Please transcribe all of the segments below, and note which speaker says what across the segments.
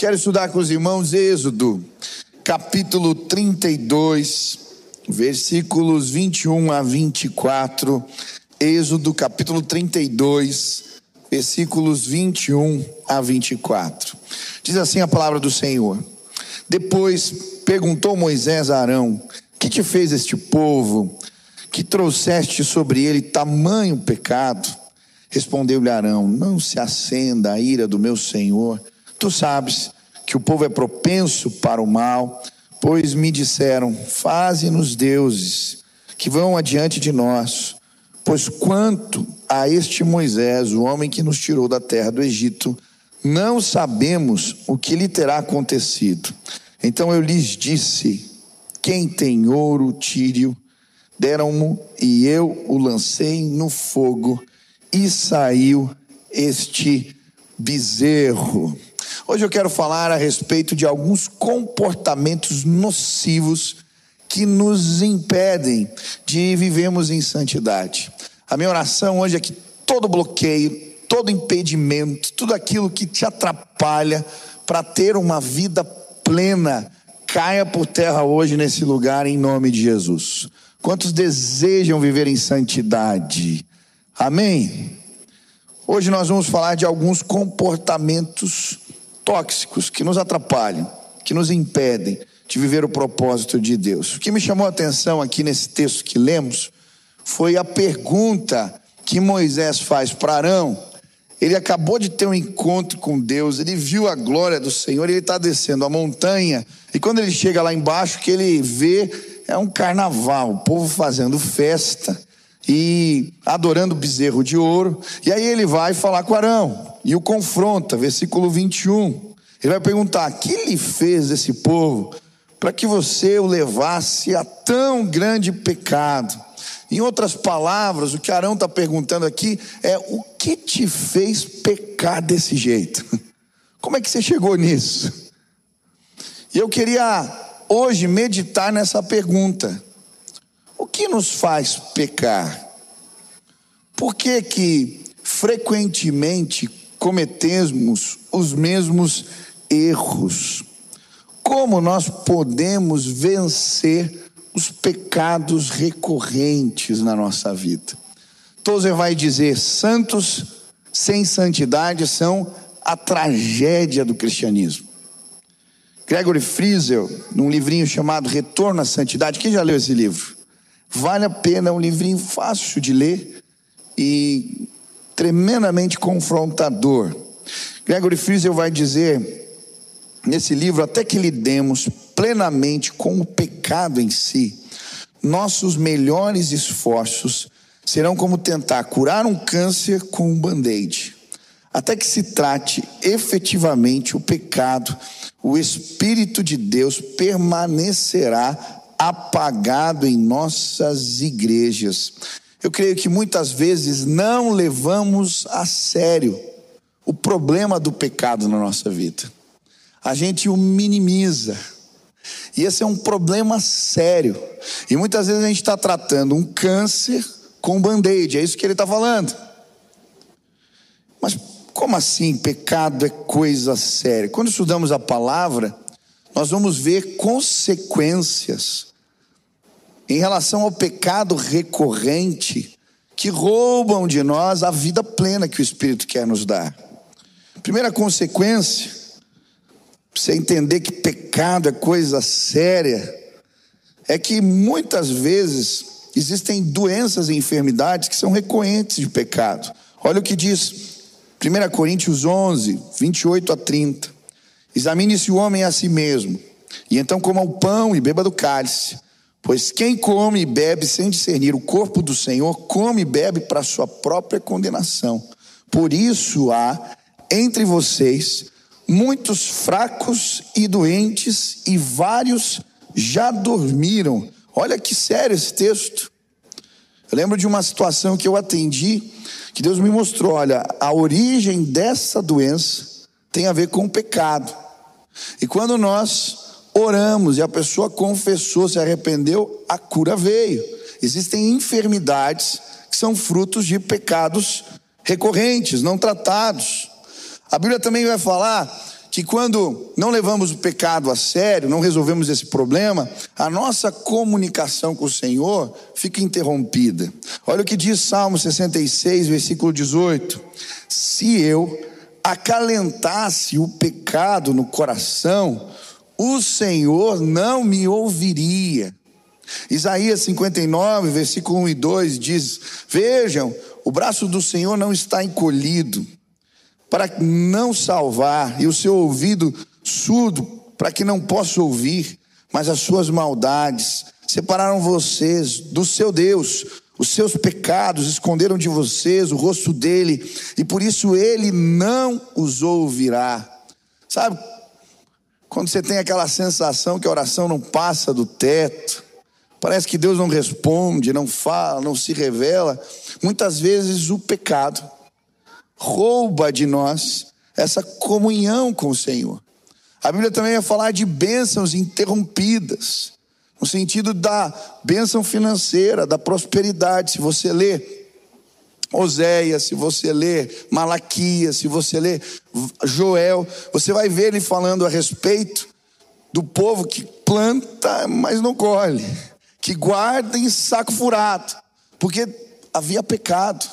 Speaker 1: Quero estudar com os irmãos Êxodo, capítulo 32, versículos 21 a 24. Êxodo, capítulo 32, versículos 21 a 24. Diz assim a palavra do Senhor. Depois perguntou Moisés a Arão: Que te fez este povo? Que trouxeste sobre ele tamanho pecado? Respondeu-lhe Arão: Não se acenda a ira do meu senhor Tu sabes que o povo é propenso para o mal, pois me disseram: Faze-nos deuses que vão adiante de nós. Pois quanto a este Moisés, o homem que nos tirou da terra do Egito, não sabemos o que lhe terá acontecido. Então eu lhes disse: Quem tem ouro, tire-o. Deram-mo e eu o lancei no fogo e saiu este bezerro. Hoje eu quero falar a respeito de alguns comportamentos nocivos que nos impedem de vivermos em santidade. A minha oração hoje é que todo bloqueio, todo impedimento, tudo aquilo que te atrapalha para ter uma vida plena, caia por terra hoje nesse lugar em nome de Jesus. Quantos desejam viver em santidade? Amém? Hoje nós vamos falar de alguns comportamentos tóxicos que nos atrapalham, que nos impedem de viver o propósito de Deus. O que me chamou a atenção aqui nesse texto que lemos foi a pergunta que Moisés faz para Arão. Ele acabou de ter um encontro com Deus, ele viu a glória do Senhor, ele está descendo a montanha, e quando ele chega lá embaixo, que ele vê é um carnaval, o povo fazendo festa e adorando o bezerro de ouro. E aí ele vai falar com Arão e o confronta, versículo 21. Ele vai perguntar: que lhe fez esse povo para que você o levasse a tão grande pecado? Em outras palavras, o que Arão está perguntando aqui é: o que te fez pecar desse jeito? Como é que você chegou nisso? E eu queria hoje meditar nessa pergunta: o que nos faz pecar? Por que que frequentemente cometemos os mesmos erros. Como nós podemos vencer os pecados recorrentes na nossa vida? Tozer vai dizer: santos sem santidade são a tragédia do cristianismo. Gregory Friesel, num livrinho chamado Retorno à Santidade, quem já leu esse livro? Vale a pena, é um livrinho fácil de ler e tremendamente confrontador. Gregory Friesel vai dizer nesse livro: até que lidemos plenamente com o pecado em si, nossos melhores esforços serão como tentar curar um câncer com um band-aid. Até que se trate efetivamente o pecado, o Espírito de Deus permanecerá apagado em nossas igrejas. Eu creio que muitas vezes não levamos a sério o problema do pecado na nossa vida. A gente o minimiza. E esse é um problema sério. E muitas vezes a gente está tratando um câncer com band-aid, é isso que ele está falando. Mas como assim pecado é coisa séria? Quando estudamos a palavra, nós vamos ver consequências em relação ao pecado recorrente que roubam de nós a vida plena que o Espírito quer nos dar. Primeira consequência, você entender que pecado é coisa séria, é que muitas vezes existem doenças e enfermidades que são recorrentes de pecado. Olha o que diz 1 Coríntios 11, 28 a 30. Examine-se o homem a si mesmo, e então coma o pão e beba do cálice. Pois quem come e bebe sem discernir o corpo do Senhor, come e bebe para sua própria condenação. Por isso há entre vocês muitos fracos e doentes, e vários já dormiram. Olha que sério esse texto. Eu lembro de uma situação que eu atendi, que Deus me mostrou: olha, a origem dessa doença tem a ver com o pecado. E quando nós oramos e a pessoa confessou, se arrependeu, a cura veio. Existem enfermidades que são frutos de pecados recorrentes, não tratados. A Bíblia também vai falar que quando não levamos o pecado a sério, não resolvemos esse problema, a nossa comunicação com o Senhor fica interrompida. Olha o que diz Salmo 66, versículo 18: Se eu acalentasse o pecado no coração, o Senhor não me ouviria. Isaías 59, versículo 1 e 2 diz: Vejam, o braço do Senhor não está encolhido para não salvar, e o seu ouvido surdo para que não possa ouvir, mas as suas maldades separaram vocês do seu Deus, os seus pecados esconderam de vocês o rosto dele, e por isso ele não os ouvirá. Sabe, quando você tem aquela sensação que a oração não passa do teto, parece que Deus não responde, não fala, não se revela, muitas vezes o pecado rouba de nós essa comunhão com o Senhor. A Bíblia também vai falar de bênçãos interrompidas, no sentido da bênção financeira, da prosperidade. Se você lê Oséias, se você lê Malaquias, se você lê Joel, você vai ver ele falando a respeito do povo que planta, mas não colhe, que guarda em saco furado, porque havia pecado.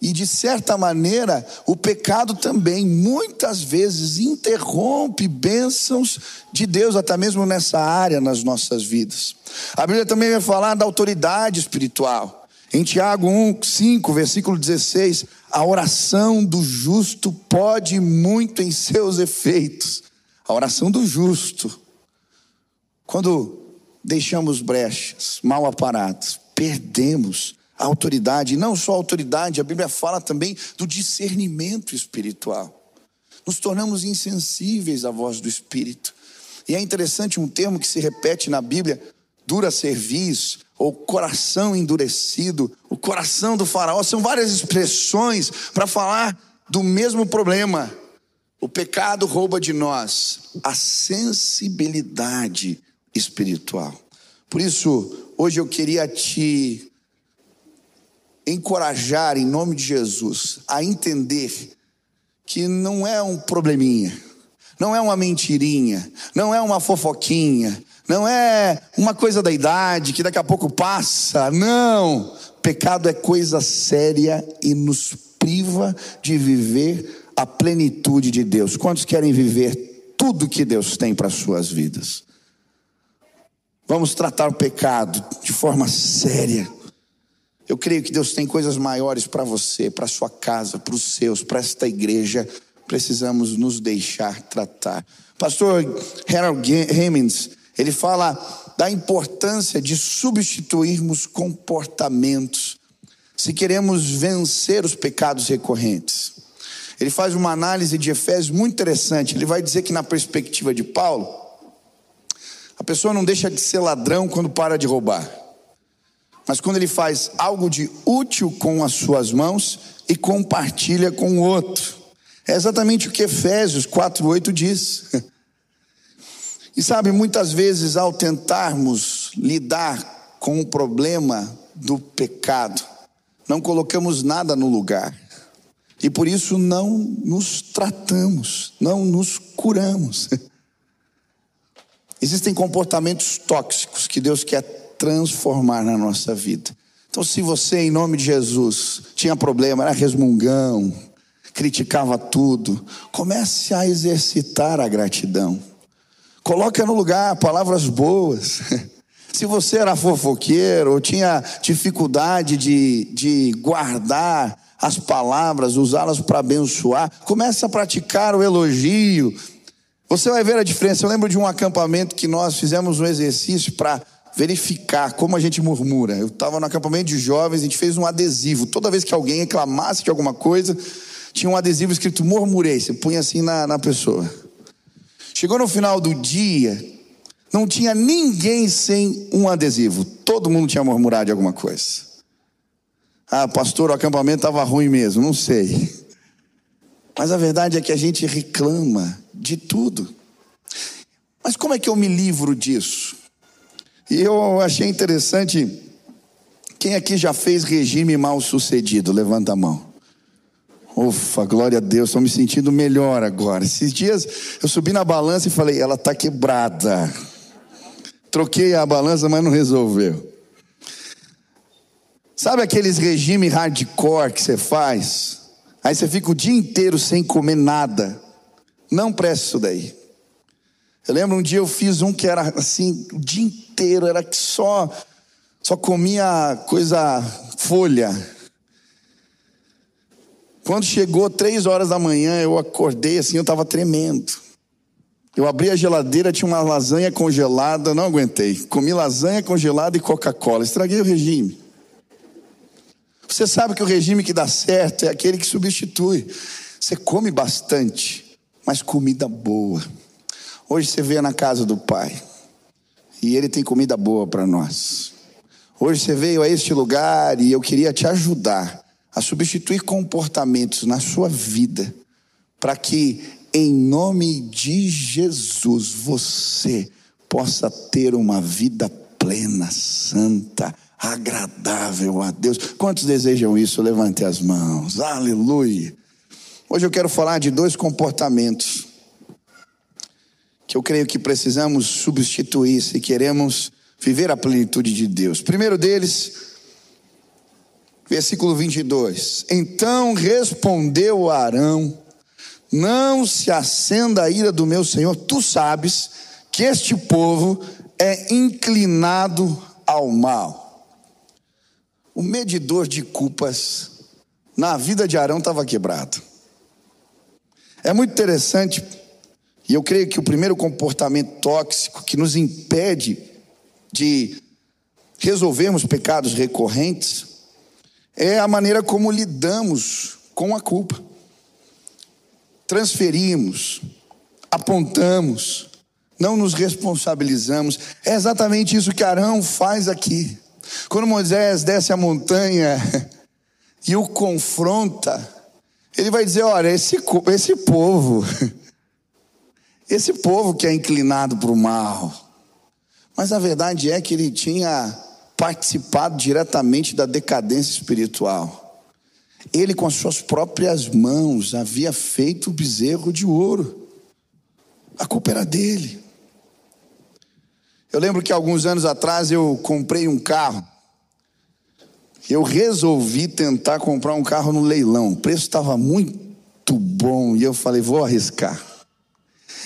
Speaker 1: E de certa maneira, o pecado também muitas vezes interrompe bênçãos de Deus, até mesmo nessa área nas nossas vidas. A Bíblia também vai falar da autoridade espiritual. Em Tiago 1, 5, versículo 16, a oração do justo pode muito em seus efeitos. A oração do justo. Quando deixamos brechas, mal aparados, perdemos a autoridade, não só a autoridade, a Bíblia fala também do discernimento espiritual. Nos tornamos insensíveis à voz do Espírito. E é interessante um termo que se repete na Bíblia, dura serviço, ou coração endurecido, o coração do faraó, são várias expressões para falar do mesmo problema. O pecado rouba de nós a sensibilidade espiritual. Por isso, hoje eu queria te encorajar, em nome de Jesus, a entender que não é um probleminha, não é uma mentirinha, não é uma fofoquinha, não é uma coisa da idade que daqui a pouco passa. Não! Pecado é coisa séria e nos priva de viver a plenitude de Deus. Quantos querem viver tudo que Deus tem para suas vidas? Vamos tratar o pecado de forma séria eu creio que Deus tem coisas maiores para você, para sua casa, para os seus, para esta igreja. Precisamos nos deixar tratar. Pastor Harold Hemmings, ele fala da importância de substituirmos comportamentos se queremos vencer os pecados recorrentes. Ele faz uma análise de Efésios muito interessante. Ele vai dizer que, na perspectiva de Paulo, a pessoa não deixa de ser ladrão quando para de roubar mas quando ele faz algo de útil com as suas mãos e compartilha com o outro. É exatamente o que Efésios 4:8 diz. E sabe, muitas vezes ao tentarmos lidar com o problema do pecado, não colocamos nada no lugar. E por isso não nos tratamos, não nos curamos. Existem comportamentos tóxicos que Deus quer transformar na nossa vida. Então, se você, em nome de Jesus, tinha problema, era resmungão, criticava tudo, comece a exercitar a gratidão. Coloque no lugar palavras boas. Se você era fofoqueiro ou tinha dificuldade de, de guardar as palavras, usá-las para abençoar, comece a praticar o elogio. Você vai ver a diferença. Eu lembro de um acampamento que nós fizemos um exercício para verificar como a gente murmura. Eu estava no acampamento de jovens, a gente fez um adesivo. Toda vez que alguém reclamasse de alguma coisa, tinha um adesivo escrito murmurei. Você punha assim na, na pessoa. Chegou no final do dia, não tinha ninguém sem um adesivo. Todo mundo tinha murmurado de alguma coisa. Ah, pastor, o acampamento estava ruim mesmo, não sei. Mas a verdade é que a gente reclama de tudo. Mas como é que eu me livro disso? E eu achei interessante. Quem aqui já fez regime mal sucedido? Levanta a mão. Ufa, glória a Deus, estou me sentindo melhor agora. Esses dias eu subi na balança e falei, ela está quebrada. Troquei a balança, mas não resolveu. Sabe aqueles regime hardcore que você faz? Aí você fica o dia inteiro sem comer nada. Não presta isso daí. Eu lembro um dia eu fiz um que era assim, o dia inteiro, era que só, só comia coisa folha. Quando chegou três horas da manhã, eu acordei assim, eu estava tremendo. Eu abri a geladeira, tinha uma lasanha congelada, não aguentei. Comi lasanha congelada e Coca-Cola. Estraguei o regime. Você sabe que o regime que dá certo é aquele que substitui. Você come bastante, mas comida boa. Hoje você veio na casa do Pai e Ele tem comida boa para nós. Hoje você veio a este lugar e eu queria te ajudar a substituir comportamentos na sua vida, para que, em nome de Jesus, você possa ter uma vida plena, santa, agradável a Deus. Quantos desejam isso? Levante as mãos. Aleluia. Hoje eu quero falar de dois comportamentos que eu creio que precisamos substituir se queremos viver a plenitude de Deus. Primeiro deles, versículo 22. Então respondeu Arão: Não se acenda a ira do meu senhor, tu sabes que este povo é inclinado ao mal. O medidor de culpas na vida de Arão estava quebrado. É muito interessante, e eu creio que o primeiro comportamento tóxico que nos impede de resolvermos pecados recorrentes é a maneira como lidamos com a culpa. Transferimos, apontamos, não nos responsabilizamos. É exatamente isso que Arão faz aqui. Quando Moisés desce a montanha e o confronta, ele vai dizer: olha, esse, esse povo, esse povo que é inclinado para o mal. Mas a verdade é que ele tinha participado diretamente da decadência espiritual. Ele, com as suas próprias mãos, havia feito o bezerro de ouro. A culpa era dele. Eu lembro que alguns anos atrás eu comprei um carro. Eu resolvi tentar comprar um carro no leilão. O preço estava muito bom e eu falei, vou arriscar.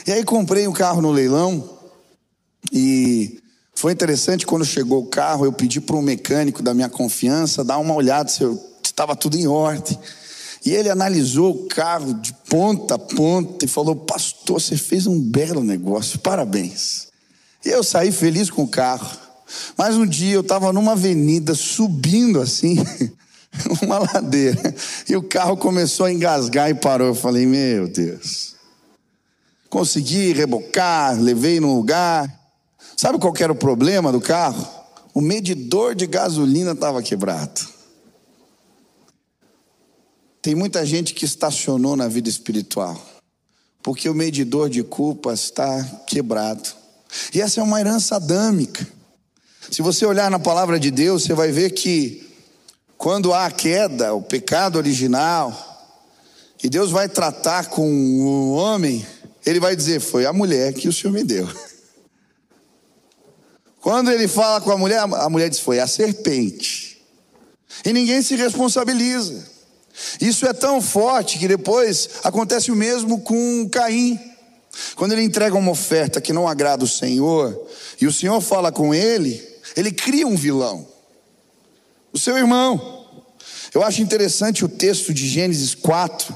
Speaker 1: E aí comprei o um carro no leilão e foi interessante quando chegou o carro, eu pedi para um mecânico da minha confiança dar uma olhada se estava tudo em ordem. E ele analisou o carro de ponta a ponta e falou: Pastor, você fez um belo negócio, parabéns. E eu saí feliz com o carro. Mas um dia eu estava numa avenida subindo assim, uma ladeira, e o carro começou a engasgar e parou. Eu falei: Meu Deus. Consegui rebocar, levei no lugar. Sabe qual era o problema do carro? O medidor de gasolina estava quebrado. Tem muita gente que estacionou na vida espiritual, porque o medidor de culpas está quebrado. E essa é uma herança adâmica. Se você olhar na palavra de Deus, você vai ver que quando há a queda, o pecado original, e Deus vai tratar com o homem, ele vai dizer: Foi a mulher que o Senhor me deu. Quando ele fala com a mulher, a mulher diz: Foi a serpente. E ninguém se responsabiliza. Isso é tão forte que depois acontece o mesmo com Caim. Quando ele entrega uma oferta que não agrada o Senhor, e o Senhor fala com ele, ele cria um vilão, o seu irmão. Eu acho interessante o texto de Gênesis 4,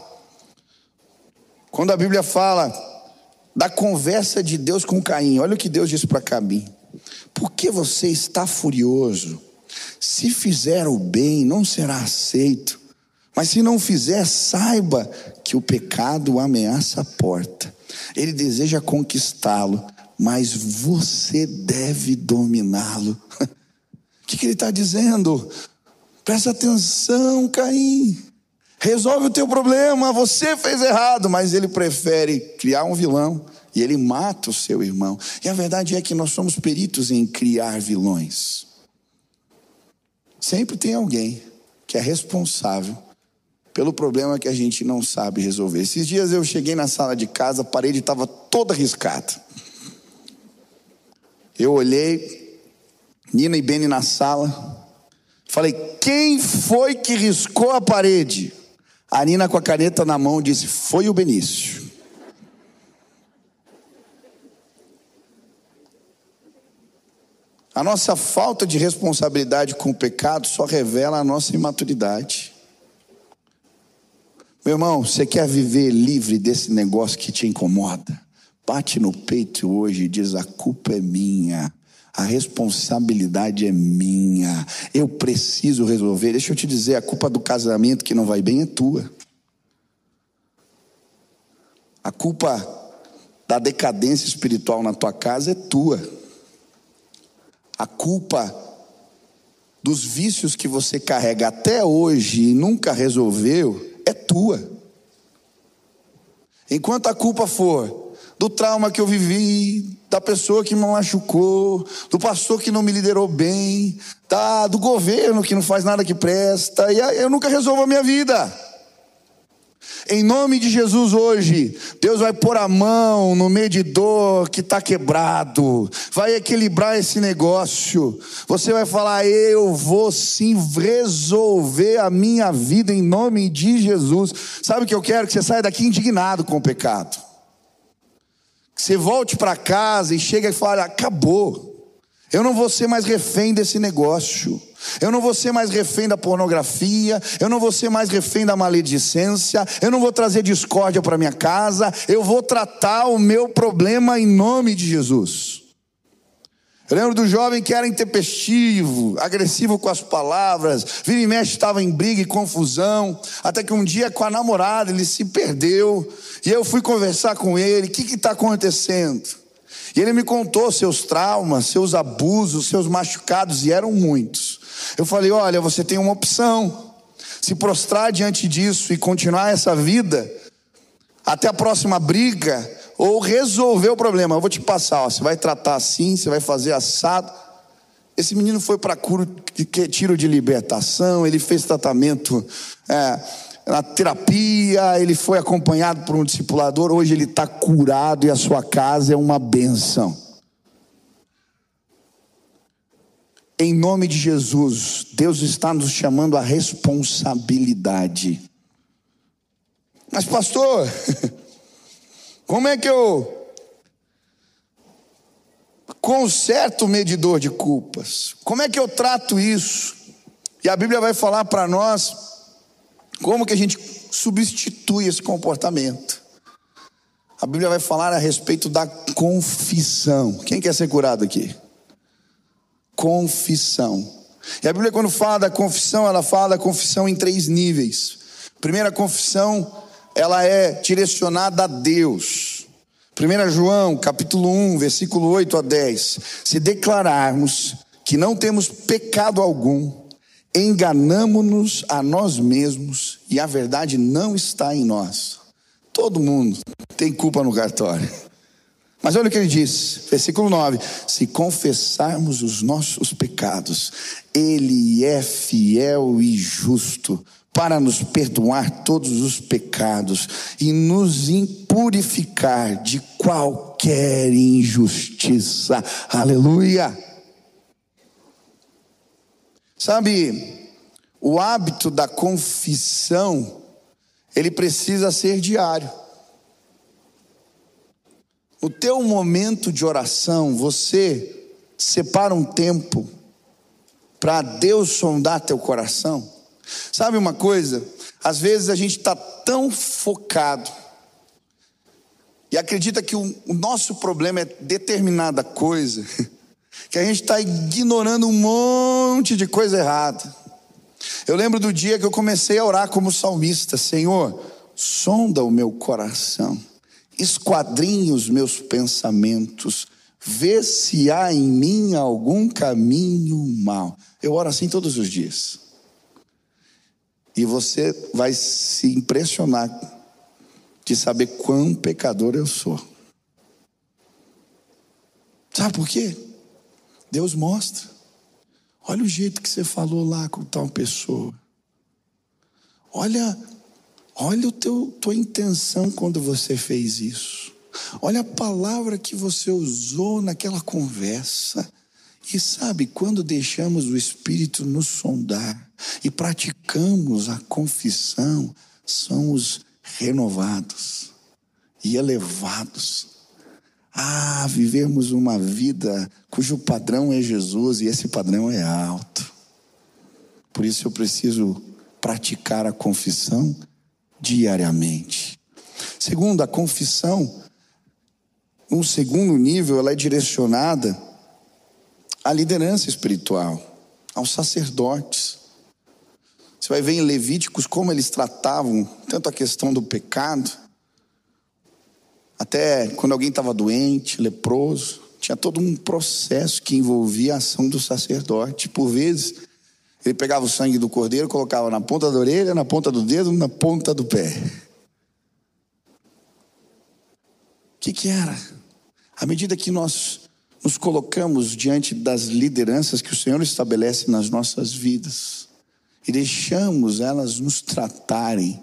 Speaker 1: quando a Bíblia fala da conversa de Deus com Caim. Olha o que Deus disse para Caim: por que você está furioso? Se fizer o bem, não será aceito. Mas se não fizer, saiba que o pecado ameaça a porta. Ele deseja conquistá-lo, mas você deve dominá-lo. O que, que ele está dizendo? Presta atenção, Caim. Resolve o teu problema. Você fez errado, mas ele prefere criar um vilão e ele mata o seu irmão. E a verdade é que nós somos peritos em criar vilões. Sempre tem alguém que é responsável pelo problema que a gente não sabe resolver. Esses dias eu cheguei na sala de casa, a parede estava toda riscada. Eu olhei, Nina e Beni na sala, falei: quem foi que riscou a parede? A Nina com a caneta na mão disse: foi o Benício. A nossa falta de responsabilidade com o pecado só revela a nossa imaturidade. Meu irmão, você quer viver livre desse negócio que te incomoda? Bate no peito hoje e diz: a culpa é minha. A responsabilidade é minha. Eu preciso resolver. Deixa eu te dizer, a culpa do casamento que não vai bem é tua. A culpa da decadência espiritual na tua casa é tua. A culpa dos vícios que você carrega até hoje e nunca resolveu é tua. Enquanto a culpa for do trauma que eu vivi, da pessoa que me machucou, do pastor que não me liderou bem, da, do governo que não faz nada que presta, e eu nunca resolvo a minha vida. Em nome de Jesus hoje, Deus vai pôr a mão no medidor que está quebrado, vai equilibrar esse negócio. Você vai falar: Eu vou sim resolver a minha vida em nome de Jesus. Sabe o que eu quero? Que você saia daqui indignado com o pecado. Que você volte para casa e chegue e fale: Acabou. Eu não vou ser mais refém desse negócio. Eu não vou ser mais refém da pornografia, eu não vou ser mais refém da maledicência, eu não vou trazer discórdia para minha casa, eu vou tratar o meu problema em nome de Jesus. Eu lembro do jovem que era intempestivo, agressivo com as palavras, vira e mexe estava em briga e confusão, até que um dia com a namorada ele se perdeu, e eu fui conversar com ele: o que está acontecendo? E ele me contou seus traumas, seus abusos, seus machucados, e eram muitos. Eu falei: olha, você tem uma opção. Se prostrar diante disso e continuar essa vida até a próxima briga, ou resolver o problema. Eu vou te passar, ó, você vai tratar assim, você vai fazer assado. Esse menino foi para tiro de libertação, ele fez tratamento é, na terapia, ele foi acompanhado por um discipulador, hoje ele está curado e a sua casa é uma benção. Em nome de Jesus, Deus está nos chamando a responsabilidade. Mas, pastor, como é que eu conserto o medidor de culpas? Como é que eu trato isso? E a Bíblia vai falar para nós como que a gente substitui esse comportamento. A Bíblia vai falar a respeito da confissão. Quem quer ser curado aqui? confissão. E a Bíblia, quando fala da confissão, ela fala da confissão em três níveis. Primeira confissão, ela é direcionada a Deus. 1 João, capítulo 1, versículo 8 a 10. Se declararmos que não temos pecado algum, enganamos-nos a nós mesmos e a verdade não está em nós. Todo mundo tem culpa no cartório. Mas olha o que ele diz, versículo 9: se confessarmos os nossos pecados, Ele é fiel e justo para nos perdoar todos os pecados e nos impurificar de qualquer injustiça. Aleluia! Sabe, o hábito da confissão, ele precisa ser diário. No teu momento de oração, você separa um tempo para Deus sondar teu coração. Sabe uma coisa? Às vezes a gente está tão focado e acredita que o, o nosso problema é determinada coisa, que a gente está ignorando um monte de coisa errada. Eu lembro do dia que eu comecei a orar como salmista: Senhor, sonda o meu coração esquadrinhe os meus pensamentos, vê se há em mim algum caminho mal. Eu oro assim todos os dias. E você vai se impressionar de saber quão pecador eu sou. Sabe por quê? Deus mostra. Olha o jeito que você falou lá com tal pessoa. Olha Olha o teu tua intenção quando você fez isso. Olha a palavra que você usou naquela conversa. E sabe, quando deixamos o Espírito nos sondar e praticamos a confissão, somos renovados e elevados a vivermos uma vida cujo padrão é Jesus e esse padrão é alto. Por isso eu preciso praticar a confissão diariamente. Segundo, a confissão, um segundo nível, ela é direcionada à liderança espiritual, aos sacerdotes. Você vai ver em Levíticos como eles tratavam tanto a questão do pecado, até quando alguém estava doente, leproso, tinha todo um processo que envolvia a ação do sacerdote. Por vezes, ele pegava o sangue do cordeiro, colocava na ponta da orelha, na ponta do dedo, na ponta do pé. O que, que era? À medida que nós nos colocamos diante das lideranças que o Senhor estabelece nas nossas vidas e deixamos elas nos tratarem,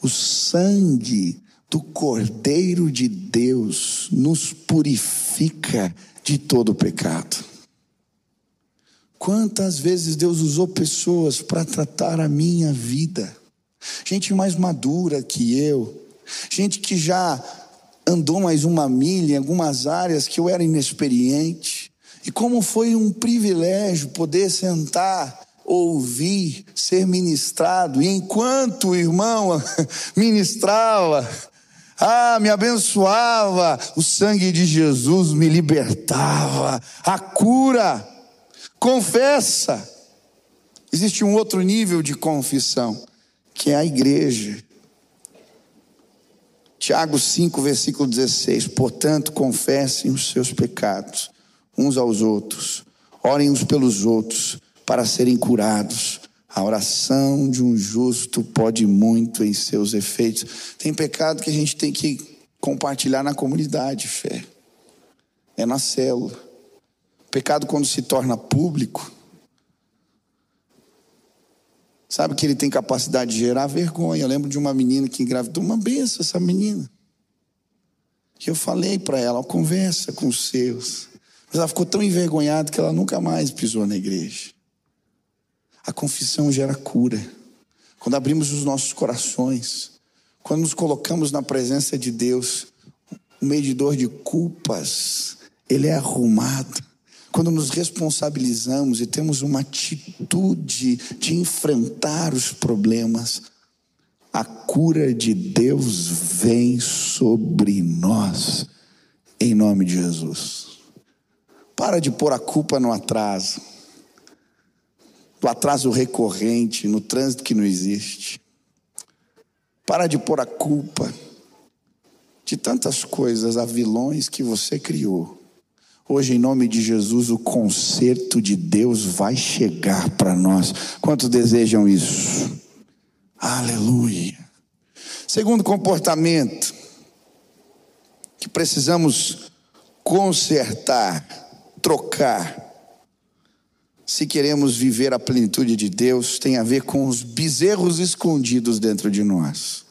Speaker 1: o sangue do Cordeiro de Deus nos purifica de todo pecado. Quantas vezes Deus usou pessoas para tratar a minha vida? Gente mais madura que eu, gente que já andou mais uma milha em algumas áreas que eu era inexperiente. E como foi um privilégio poder sentar, ouvir, ser ministrado, e enquanto o irmão ministrava, ah, me abençoava, o sangue de Jesus me libertava, a cura Confessa. Existe um outro nível de confissão, que é a igreja. Tiago 5, versículo 16: Portanto, confessem os seus pecados uns aos outros, orem uns pelos outros para serem curados. A oração de um justo pode muito em seus efeitos. Tem pecado que a gente tem que compartilhar na comunidade, fé. É na célula. Pecado, quando se torna público, sabe que ele tem capacidade de gerar vergonha. Eu lembro de uma menina que engravidou, uma benção essa menina. Que eu falei para ela, conversa com os seus. Mas ela ficou tão envergonhada que ela nunca mais pisou na igreja. A confissão gera cura. Quando abrimos os nossos corações, quando nos colocamos na presença de Deus, o medidor de culpas, ele é arrumado quando nos responsabilizamos e temos uma atitude de enfrentar os problemas, a cura de Deus vem sobre nós, em nome de Jesus. Para de pôr a culpa no atraso, do atraso recorrente, no trânsito que não existe. Para de pôr a culpa de tantas coisas, a vilões que você criou Hoje, em nome de Jesus, o conserto de Deus vai chegar para nós. Quantos desejam isso? Aleluia. Segundo comportamento que precisamos consertar, trocar, se queremos viver a plenitude de Deus, tem a ver com os bezerros escondidos dentro de nós.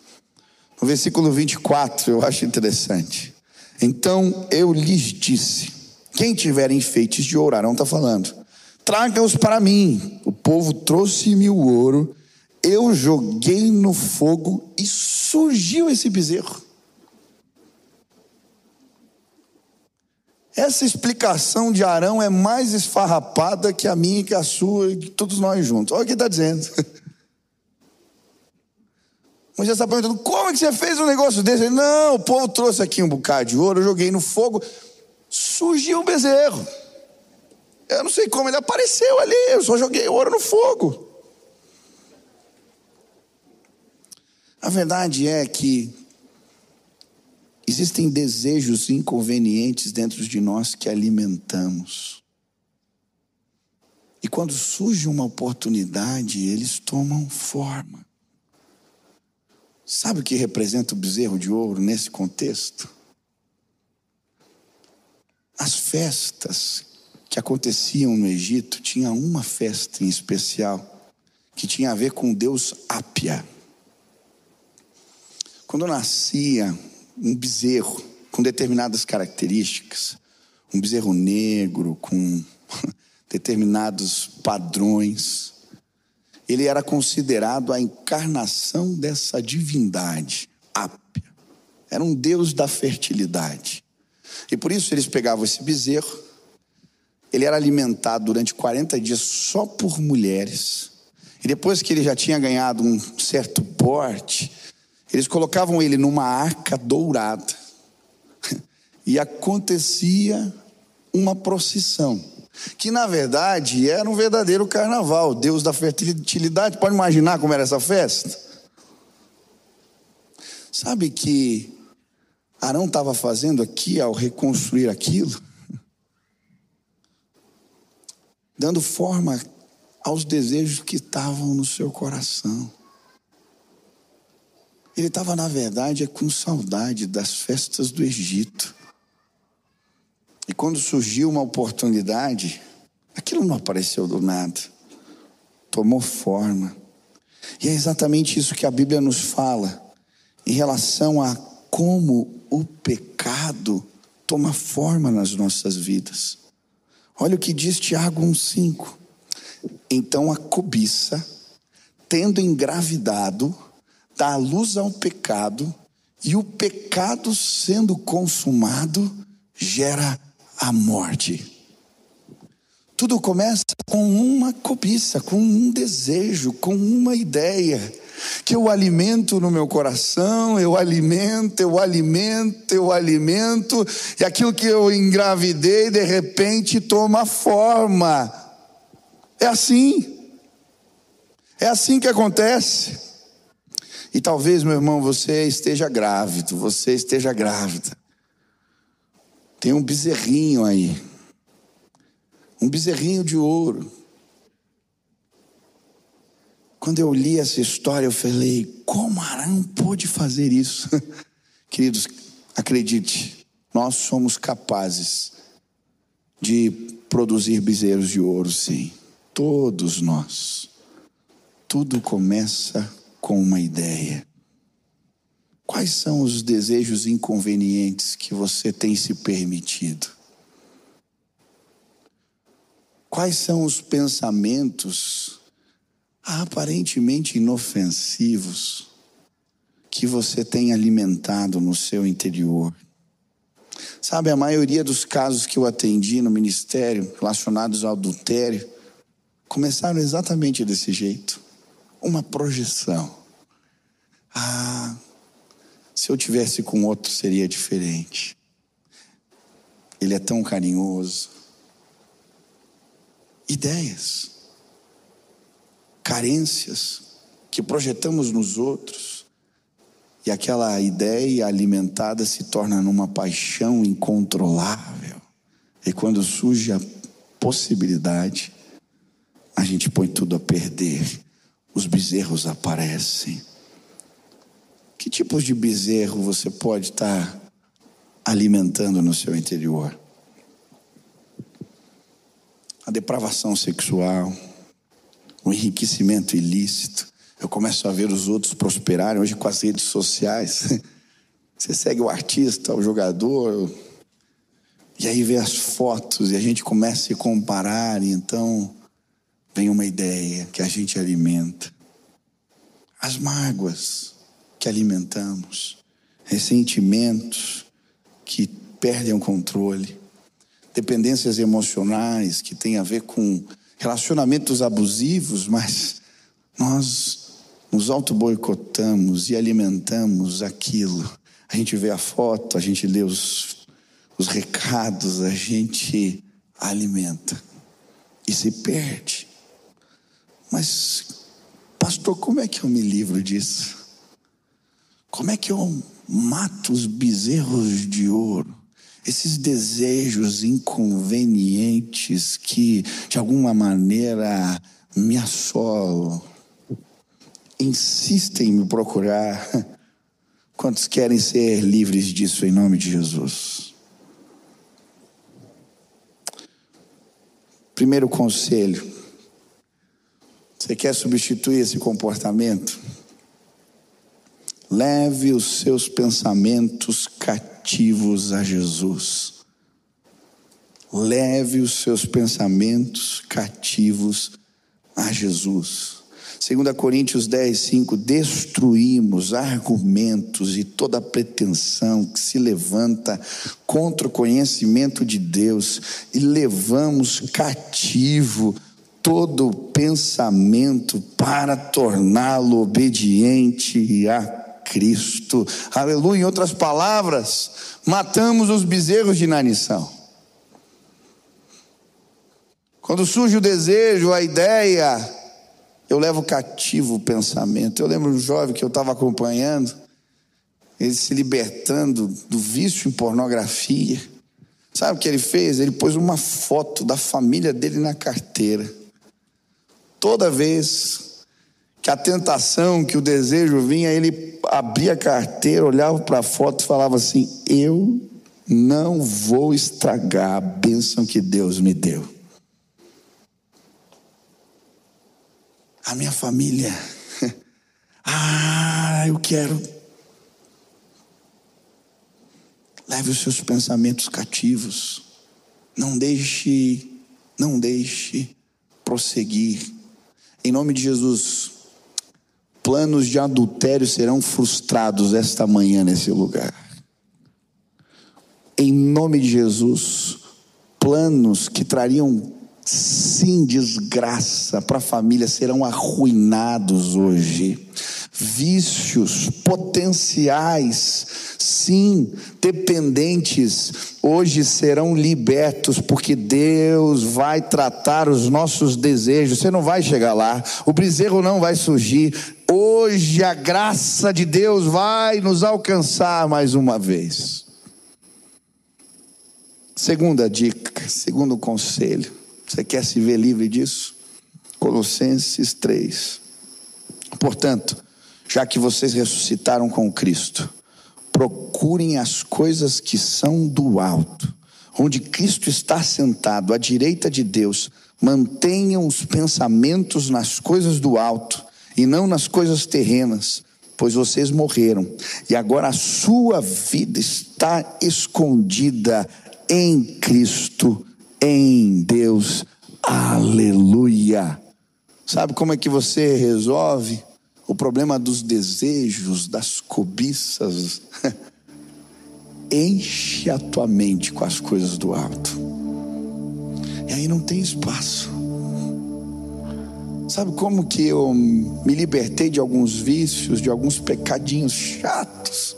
Speaker 1: No versículo 24, eu acho interessante. Então eu lhes disse: quem tiver enfeites de ouro, Arão está falando, traga-os para mim. O povo trouxe-me o ouro, eu joguei no fogo e surgiu esse bezerro. Essa explicação de Arão é mais esfarrapada que a minha, que a sua, e que todos nós juntos. Olha o que está dizendo. Moisés está perguntando: como é que você fez um negócio desse? Ele, não, o povo trouxe aqui um bocado de ouro, eu joguei no fogo surgiu um bezerro. Eu não sei como ele apareceu ali, eu só joguei ouro no fogo. A verdade é que existem desejos inconvenientes dentro de nós que alimentamos. E quando surge uma oportunidade, eles tomam forma. Sabe o que representa o bezerro de ouro nesse contexto? As festas que aconteciam no Egito tinha uma festa em especial que tinha a ver com o deus Ápia. Quando nascia um bezerro com determinadas características, um bezerro negro com determinados padrões, ele era considerado a encarnação dessa divindade, Ápia. Era um deus da fertilidade. E por isso eles pegavam esse bezerro, ele era alimentado durante 40 dias só por mulheres. E depois que ele já tinha ganhado um certo porte, eles colocavam ele numa arca dourada. E acontecia uma procissão, que na verdade era um verdadeiro carnaval, Deus da fertilidade. Pode imaginar como era essa festa? Sabe que Arão estava fazendo aqui ao reconstruir aquilo? Dando forma aos desejos que estavam no seu coração. Ele estava, na verdade, com saudade das festas do Egito. E quando surgiu uma oportunidade, aquilo não apareceu do nada, tomou forma. E é exatamente isso que a Bíblia nos fala em relação a como o pecado toma forma nas nossas vidas. Olha o que diz Tiago 1,5. Então a cobiça, tendo engravidado, dá luz ao pecado, e o pecado sendo consumado, gera a morte. Tudo começa com uma cobiça, com um desejo, com uma ideia que eu alimento no meu coração, eu alimento, eu alimento, eu alimento, e aquilo que eu engravidei de repente toma forma. É assim. É assim que acontece. E talvez, meu irmão, você esteja grávido, você esteja grávida. Tem um bezerrinho aí. Um bezerrinho de ouro. Quando eu li essa história, eu falei: como Arão pôde fazer isso? Queridos, acredite, nós somos capazes de produzir bezerros de ouro, sim. Todos nós. Tudo começa com uma ideia. Quais são os desejos inconvenientes que você tem se permitido? Quais são os pensamentos aparentemente inofensivos que você tem alimentado no seu interior? Sabe, a maioria dos casos que eu atendi no ministério relacionados ao adultério começaram exatamente desse jeito uma projeção. Ah, se eu tivesse com outro seria diferente. Ele é tão carinhoso. Ideias, carências que projetamos nos outros. E aquela ideia alimentada se torna numa paixão incontrolável. E quando surge a possibilidade, a gente põe tudo a perder. Os bezerros aparecem. Que tipos de bezerro você pode estar alimentando no seu interior? A depravação sexual, o enriquecimento ilícito. Eu começo a ver os outros prosperarem hoje com as redes sociais. Você segue o artista, o jogador, e aí vê as fotos e a gente começa a se comparar, então vem uma ideia que a gente alimenta. As mágoas, que alimentamos, ressentimentos que perdem o controle, dependências emocionais que têm a ver com relacionamentos abusivos, mas nós nos auto-boicotamos e alimentamos aquilo. A gente vê a foto, a gente lê os, os recados, a gente alimenta e se perde. Mas Pastor, como é que eu me livro disso? Como é que eu mato os bezerros de ouro? Esses desejos inconvenientes que, de alguma maneira, me assolam, insistem em me procurar. Quantos querem ser livres disso em nome de Jesus? Primeiro conselho você quer substituir esse comportamento? Leve os seus pensamentos cativos a Jesus. Leve os seus pensamentos cativos a Jesus. 2 Coríntios 10, 5: Destruímos argumentos e toda pretensão que se levanta contra o conhecimento de Deus e levamos cativo todo pensamento para torná-lo obediente a Cristo. Aleluia. Em outras palavras, matamos os bezerros de inanição. Quando surge o desejo, a ideia, eu levo cativo o pensamento. Eu lembro um jovem que eu estava acompanhando, ele se libertando do vício em pornografia. Sabe o que ele fez? Ele pôs uma foto da família dele na carteira. Toda vez que a tentação, que o desejo vinha, ele abria a carteira, olhava para a foto e falava assim: Eu não vou estragar a bênção que Deus me deu. a minha família. ah, eu quero. Leve os seus pensamentos cativos. Não deixe, não deixe prosseguir. Em nome de Jesus, planos de adultério serão frustrados esta manhã nesse lugar. Em nome de Jesus, planos que trariam sim, desgraça para a família serão arruinados hoje. Vícios potenciais, sim, dependentes, hoje serão libertos, porque Deus vai tratar os nossos desejos. Você não vai chegar lá, o bezerro não vai surgir. Hoje a graça de Deus vai nos alcançar mais uma vez. Segunda dica, segundo conselho você quer se ver livre disso? Colossenses 3. Portanto, já que vocês ressuscitaram com Cristo, procurem as coisas que são do alto, onde Cristo está sentado à direita de Deus. Mantenham os pensamentos nas coisas do alto e não nas coisas terrenas, pois vocês morreram e agora a sua vida está escondida em Cristo em Deus. Aleluia. Sabe como é que você resolve o problema dos desejos, das cobiças? Enche a tua mente com as coisas do alto. E aí não tem espaço. Sabe como que eu me libertei de alguns vícios, de alguns pecadinhos chatos?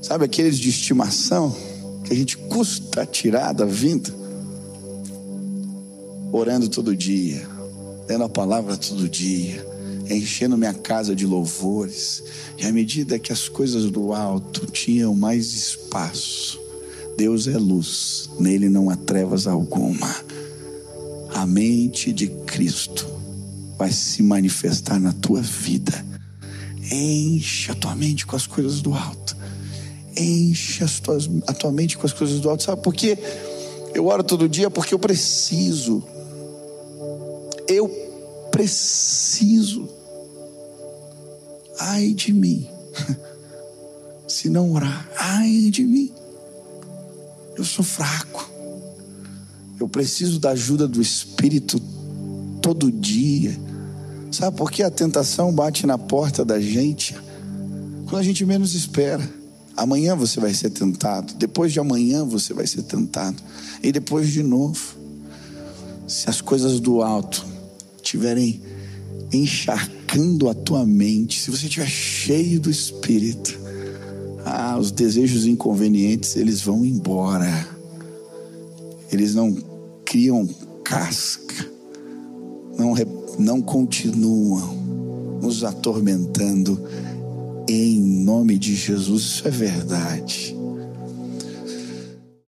Speaker 1: Sabe aqueles de estimação? que a gente custa tirar da vida, orando todo dia, lendo a palavra todo dia, enchendo minha casa de louvores, e à medida que as coisas do alto tinham mais espaço, Deus é luz, nele não há trevas alguma. A mente de Cristo vai se manifestar na tua vida. Enche a tua mente com as coisas do alto enche as tuas, a tua mente com as coisas do alto. Sabe por quê? Eu oro todo dia porque eu preciso. Eu preciso. Ai de mim. Se não orar, ai de mim. Eu sou fraco. Eu preciso da ajuda do Espírito todo dia. Sabe por que a tentação bate na porta da gente? Quando a gente menos espera. Amanhã você vai ser tentado. Depois de amanhã você vai ser tentado. E depois de novo. Se as coisas do alto estiverem encharcando a tua mente, se você estiver cheio do Espírito, ah, os desejos inconvenientes eles vão embora. Eles não criam casca, não, não continuam nos atormentando em nome de Jesus, isso é verdade.